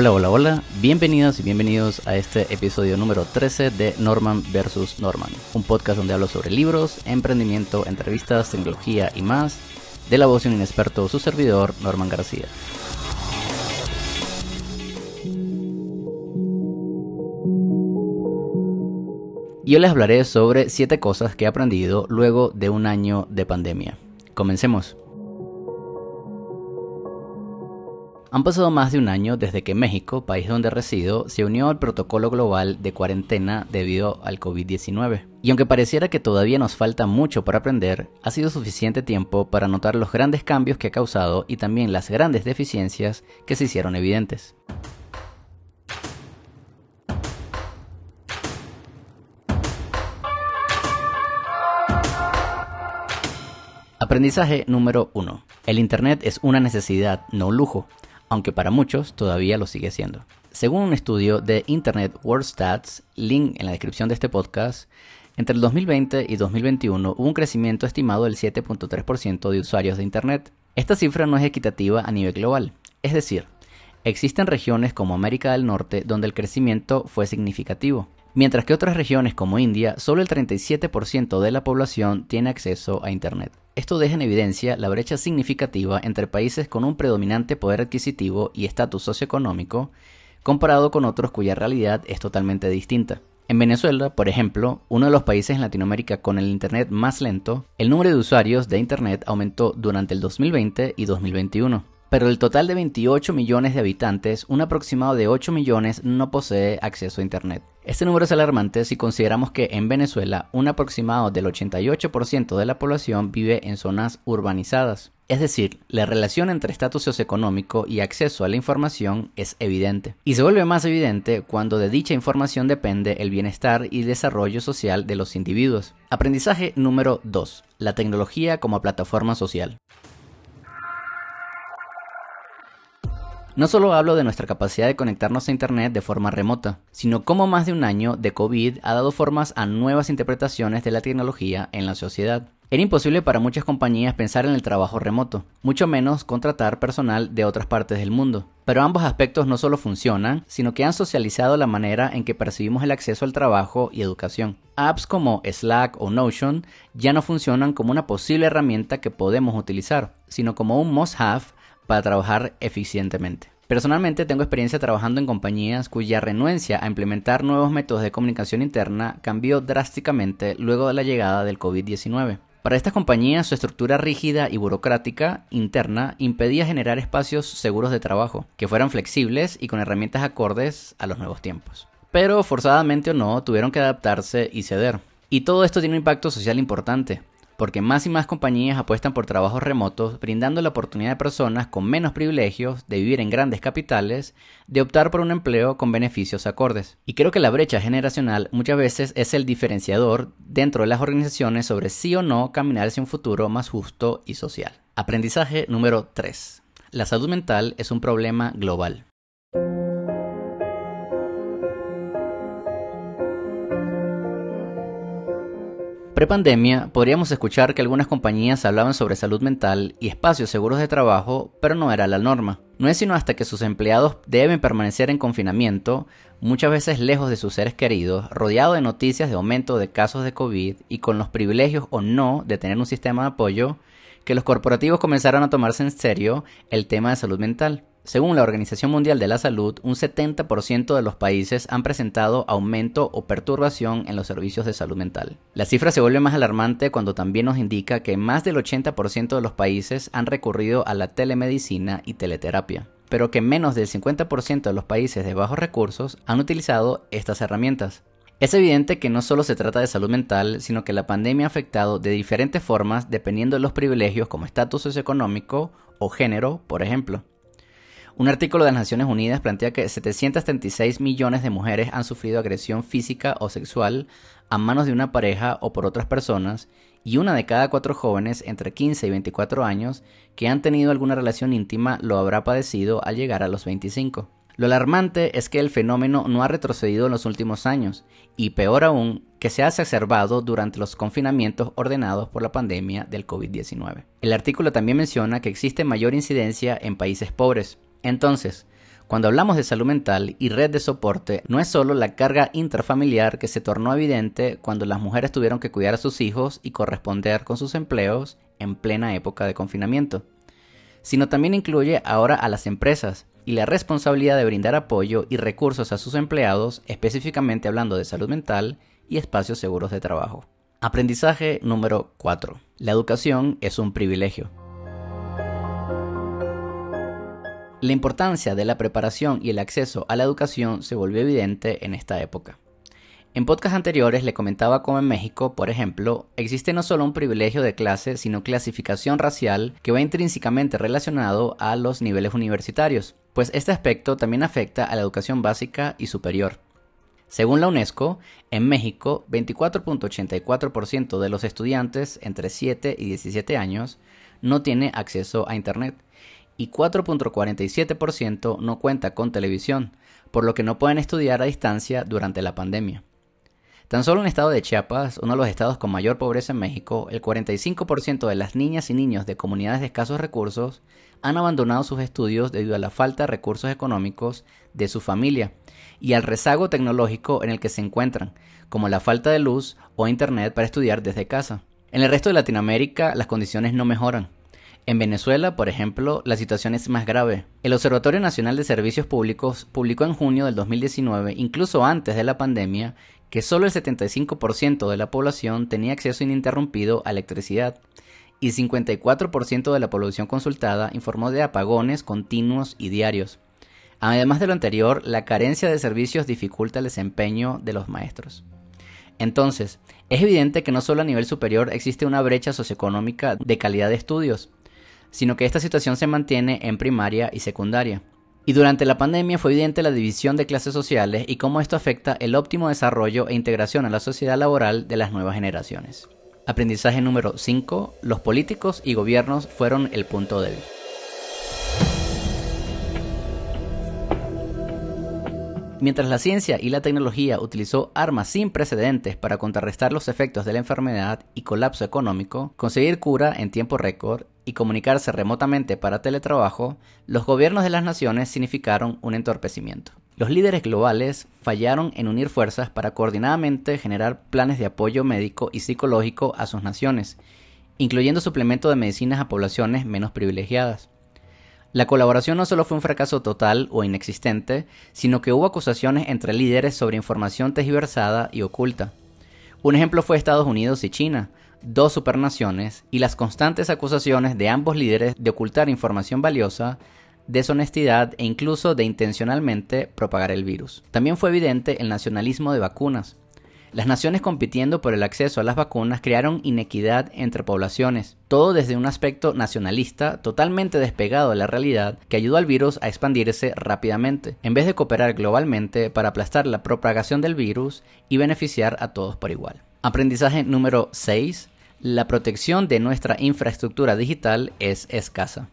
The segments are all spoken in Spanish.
Hola, hola, hola, bienvenidos y bienvenidos a este episodio número 13 de Norman vs. Norman, un podcast donde hablo sobre libros, emprendimiento, entrevistas, tecnología y más, de la voz de un inexperto, su servidor, Norman García. Y hoy les hablaré sobre 7 cosas que he aprendido luego de un año de pandemia. Comencemos. Han pasado más de un año desde que México, país donde resido, se unió al protocolo global de cuarentena debido al COVID-19. Y aunque pareciera que todavía nos falta mucho por aprender, ha sido suficiente tiempo para notar los grandes cambios que ha causado y también las grandes deficiencias que se hicieron evidentes. Aprendizaje número 1. El Internet es una necesidad, no un lujo, aunque para muchos todavía lo sigue siendo. Según un estudio de Internet World Stats, link en la descripción de este podcast, entre el 2020 y 2021 hubo un crecimiento estimado del 7.3% de usuarios de Internet. Esta cifra no es equitativa a nivel global, es decir, existen regiones como América del Norte donde el crecimiento fue significativo, mientras que otras regiones como India, solo el 37% de la población tiene acceso a Internet. Esto deja en evidencia la brecha significativa entre países con un predominante poder adquisitivo y estatus socioeconómico, comparado con otros cuya realidad es totalmente distinta. En Venezuela, por ejemplo, uno de los países en Latinoamérica con el Internet más lento, el número de usuarios de Internet aumentó durante el 2020 y 2021 pero del total de 28 millones de habitantes, un aproximado de 8 millones no posee acceso a Internet. Este número es alarmante si consideramos que en Venezuela un aproximado del 88% de la población vive en zonas urbanizadas. Es decir, la relación entre estatus socioeconómico y acceso a la información es evidente. Y se vuelve más evidente cuando de dicha información depende el bienestar y desarrollo social de los individuos. Aprendizaje número 2. La tecnología como plataforma social. No solo hablo de nuestra capacidad de conectarnos a Internet de forma remota, sino cómo más de un año de COVID ha dado formas a nuevas interpretaciones de la tecnología en la sociedad. Era imposible para muchas compañías pensar en el trabajo remoto, mucho menos contratar personal de otras partes del mundo. Pero ambos aspectos no solo funcionan, sino que han socializado la manera en que percibimos el acceso al trabajo y educación. Apps como Slack o Notion ya no funcionan como una posible herramienta que podemos utilizar, sino como un must-have para trabajar eficientemente. Personalmente tengo experiencia trabajando en compañías cuya renuencia a implementar nuevos métodos de comunicación interna cambió drásticamente luego de la llegada del COVID-19. Para estas compañías su estructura rígida y burocrática interna impedía generar espacios seguros de trabajo, que fueran flexibles y con herramientas acordes a los nuevos tiempos. Pero forzadamente o no, tuvieron que adaptarse y ceder. Y todo esto tiene un impacto social importante, porque más y más compañías apuestan por trabajos remotos, brindando la oportunidad a personas con menos privilegios de vivir en grandes capitales, de optar por un empleo con beneficios acordes. Y creo que la brecha generacional muchas veces es el diferenciador dentro de las organizaciones sobre sí o no caminar hacia un futuro más justo y social. Aprendizaje número 3. La salud mental es un problema global. Prepandemia, podríamos escuchar que algunas compañías hablaban sobre salud mental y espacios seguros de trabajo, pero no era la norma. No es sino hasta que sus empleados deben permanecer en confinamiento, muchas veces lejos de sus seres queridos, rodeado de noticias de aumento de casos de COVID y con los privilegios o no de tener un sistema de apoyo, que los corporativos comenzaron a tomarse en serio el tema de salud mental. Según la Organización Mundial de la Salud, un 70% de los países han presentado aumento o perturbación en los servicios de salud mental. La cifra se vuelve más alarmante cuando también nos indica que más del 80% de los países han recurrido a la telemedicina y teleterapia, pero que menos del 50% de los países de bajos recursos han utilizado estas herramientas. Es evidente que no solo se trata de salud mental, sino que la pandemia ha afectado de diferentes formas dependiendo de los privilegios como estatus socioeconómico o género, por ejemplo. Un artículo de las Naciones Unidas plantea que 736 millones de mujeres han sufrido agresión física o sexual a manos de una pareja o por otras personas y una de cada cuatro jóvenes entre 15 y 24 años que han tenido alguna relación íntima lo habrá padecido al llegar a los 25. Lo alarmante es que el fenómeno no ha retrocedido en los últimos años y peor aún, que se ha exacerbado durante los confinamientos ordenados por la pandemia del COVID-19. El artículo también menciona que existe mayor incidencia en países pobres, entonces, Cuando hablamos de salud mental y red de soporte, no es solo la carga intrafamiliar que se tornó evidente cuando las mujeres tuvieron que cuidar a sus hijos y corresponder con sus empleos en plena época de confinamiento, sino también incluye ahora a las empresas y la responsabilidad de brindar apoyo y recursos a sus empleados, específicamente hablando de salud mental y espacios seguros de trabajo. Aprendizaje número 4. La educación es un privilegio. La importancia de la preparación y el acceso a la educación se volvió evidente en esta época. En podcasts anteriores le comentaba cómo en México, por ejemplo, existe no solo un privilegio de clase, sino clasificación racial que va intrínsecamente relacionado a los niveles universitarios, pues este aspecto también afecta a la educación básica y superior. Según la UNESCO, en México, 24.84% de los estudiantes entre 7 y 17 años no tiene acceso a Internet y 4.47% no cuenta con televisión, por lo que no pueden estudiar a distancia durante la pandemia. Tan solo en el estado de Chiapas, uno de los estados con mayor pobreza en México, el 45% de las niñas y niños de comunidades de escasos recursos han abandonado sus estudios debido a la falta de recursos económicos de su familia y al rezago tecnológico en el que se encuentran, como la falta de luz o internet para estudiar desde casa. En el resto de Latinoamérica las condiciones no mejoran. En Venezuela, por ejemplo, la situación es más grave. El Observatorio Nacional de Servicios Públicos publicó en junio del 2019, incluso antes de la pandemia, que solo el 75% de la población tenía acceso ininterrumpido a electricidad y 54% de la población consultada informó de apagones continuos y diarios. Además de lo anterior, la carencia de servicios dificulta el desempeño de los maestros. Entonces, es evidente que no solo a nivel superior existe una brecha socioeconómica de calidad de estudios, sino que esta situación se mantiene en primaria y secundaria. Y durante la pandemia fue evidente la división de clases sociales y cómo esto afecta el óptimo desarrollo e integración a la sociedad laboral de las nuevas generaciones. Aprendizaje número 5. Los políticos y gobiernos fueron el punto débil. Mientras la ciencia y la tecnología utilizó armas sin precedentes para contrarrestar los efectos de la enfermedad y colapso económico, conseguir cura en tiempo récord y comunicarse remotamente para teletrabajo, los gobiernos de las naciones significaron un entorpecimiento. Los líderes globales fallaron en unir fuerzas para coordinadamente generar planes de apoyo médico y psicológico a sus naciones, incluyendo suplemento de medicinas a poblaciones menos privilegiadas. La colaboración no solo fue un fracaso total o inexistente, sino que hubo acusaciones entre líderes sobre información tergiversada y oculta. Un ejemplo fue Estados Unidos y China, dos supernaciones, y las constantes acusaciones de ambos líderes de ocultar información valiosa, deshonestidad e incluso de intencionalmente propagar el virus. También fue evidente el nacionalismo de vacunas. Las naciones compitiendo por el acceso a las vacunas crearon inequidad entre poblaciones, todo desde un aspecto nacionalista totalmente despegado de la realidad que ayudó al virus a expandirse rápidamente, en vez de cooperar globalmente para aplastar la propagación del virus y beneficiar a todos por igual. Aprendizaje número 6. La protección de nuestra infraestructura digital es escasa.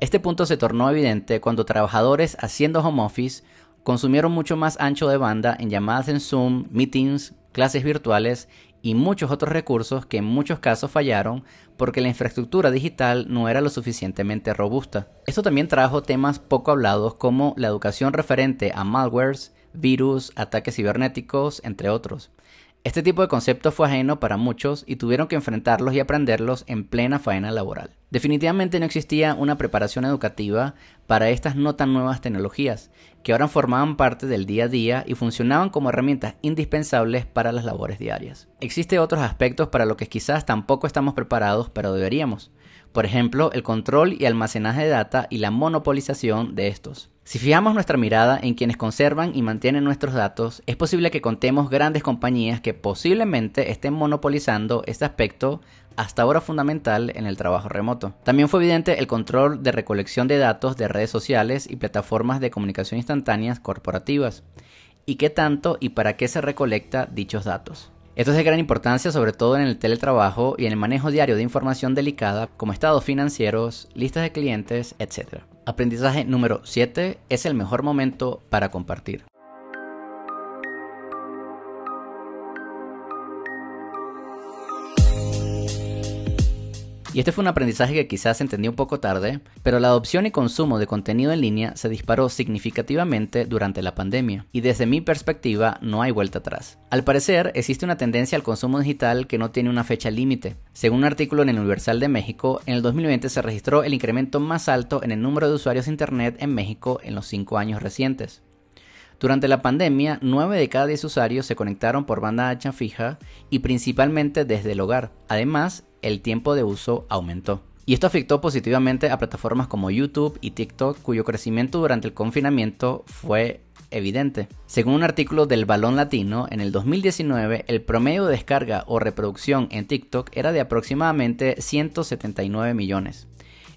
Este punto se tornó evidente cuando trabajadores haciendo home office consumieron mucho más ancho de banda en llamadas en Zoom, meetings, clases virtuales y muchos otros recursos que en muchos casos fallaron porque la infraestructura digital no era lo suficientemente robusta. Esto también trajo temas poco hablados como la educación referente a malwares, virus, ataques cibernéticos, entre otros. Este tipo de concepto fue ajeno para muchos y tuvieron que enfrentarlos y aprenderlos en plena faena laboral. Definitivamente no existía una preparación educativa para estas no tan nuevas tecnologías, que ahora formaban parte del día a día y funcionaban como herramientas indispensables para las labores diarias. Existen otros aspectos para los que quizás tampoco estamos preparados, pero deberíamos. Por ejemplo, el control y almacenaje de data y la monopolización de estos. Si fijamos nuestra mirada en quienes conservan y mantienen nuestros datos, es posible que contemos grandes compañías que posiblemente estén monopolizando este aspecto hasta ahora fundamental en el trabajo remoto. También fue evidente el control de recolección de datos de redes sociales y plataformas de comunicación instantáneas corporativas, y qué tanto y para qué se recolecta dichos datos. Esto es de gran importancia sobre todo en el teletrabajo y en el manejo diario de información delicada como estados financieros, listas de clientes, etc. Aprendizaje número 7 es el mejor momento para compartir. Y este fue un aprendizaje que quizás entendí un poco tarde, pero la adopción y consumo de contenido en línea se disparó significativamente durante la pandemia, y desde mi perspectiva no hay vuelta atrás. Al parecer, existe una tendencia al consumo digital que no tiene una fecha límite. Según un artículo en el Universal de México, en el 2020 se registró el incremento más alto en el número de usuarios de Internet en México en los cinco años recientes. Durante la pandemia, 9 de cada 10 usuarios se conectaron por banda ancha fija y principalmente desde el hogar. Además, el tiempo de uso aumentó. Y esto afectó positivamente a plataformas como YouTube y TikTok, cuyo crecimiento durante el confinamiento fue evidente. Según un artículo del Balón Latino, en el 2019 el promedio de descarga o reproducción en TikTok era de aproximadamente 179 millones.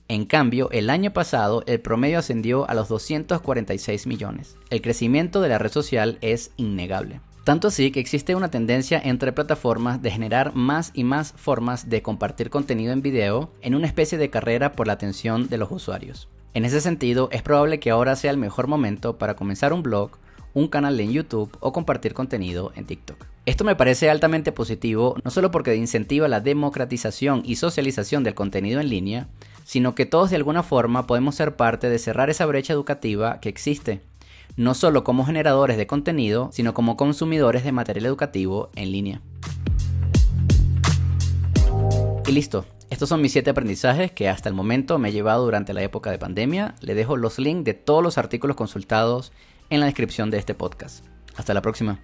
En cambio, el año pasado el promedio ascendió a los 246 millones. El crecimiento de la red social es innegable. Tanto así que existe una tendencia entre plataformas de generar más y más formas de compartir contenido en video en una especie de carrera por la atención de los usuarios. En ese sentido, es probable que ahora sea el mejor momento para comenzar un blog, un canal en YouTube o compartir contenido en TikTok. Esto me parece altamente positivo, no solo porque incentiva la democratización y socialización del contenido en línea, sino que todos de alguna forma podemos ser parte de cerrar esa brecha educativa que existe no solo como generadores de contenido, sino como consumidores de material educativo en línea. Y listo, estos son mis 7 aprendizajes que hasta el momento me he llevado durante la época de pandemia. Le dejo los links de todos los artículos consultados en la descripción de este podcast. Hasta la próxima.